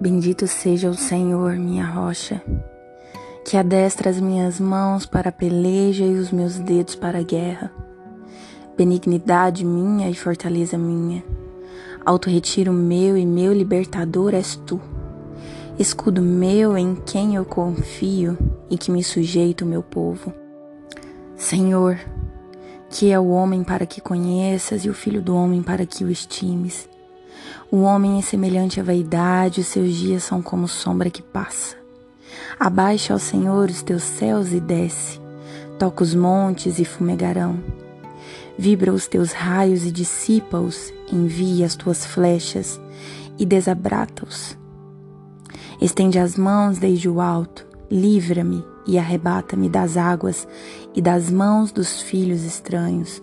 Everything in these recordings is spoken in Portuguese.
Bendito seja o Senhor, minha rocha, que adestra as minhas mãos para a peleja e os meus dedos para a guerra. Benignidade minha e fortaleza minha, alto retiro meu e meu libertador és tu. Escudo meu em quem eu confio e que me sujeita o meu povo. Senhor, que é o homem para que conheças e o filho do homem para que o estimes. O homem é semelhante à vaidade, os seus dias são como sombra que passa. Abaixa ao Senhor os teus céus e desce, toca os montes e fumegarão. Vibra os teus raios e dissipa-os, envia as tuas flechas e desabrata-os. Estende as mãos desde o alto, livra-me e arrebata-me das águas e das mãos dos filhos estranhos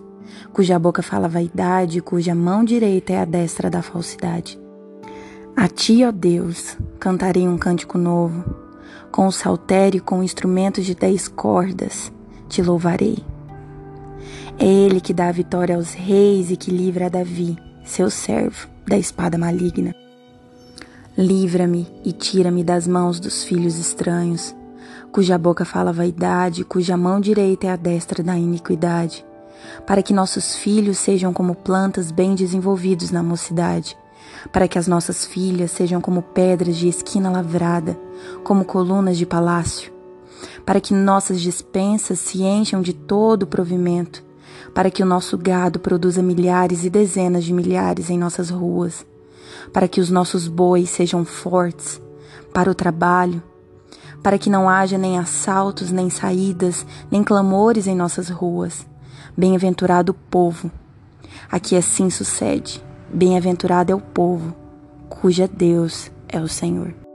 cuja boca fala vaidade, cuja mão direita é a destra da falsidade. A ti, ó Deus, cantarei um cântico novo, com o saltério e com instrumentos de dez cordas, te louvarei. É ele que dá a vitória aos reis e que livra a Davi, seu servo, da espada maligna. Livra-me e tira-me das mãos dos filhos estranhos, cuja boca fala vaidade, cuja mão direita é a destra da iniquidade para que nossos filhos sejam como plantas bem desenvolvidos na mocidade, para que as nossas filhas sejam como pedras de esquina lavrada, como colunas de palácio, para que nossas dispensas se encham de todo o provimento, para que o nosso gado produza milhares e dezenas de milhares em nossas ruas, para que os nossos bois sejam fortes para o trabalho, para que não haja nem assaltos, nem saídas, nem clamores em nossas ruas Bem-aventurado o povo. Aqui assim sucede. Bem-aventurado é o povo, cuja Deus é o Senhor.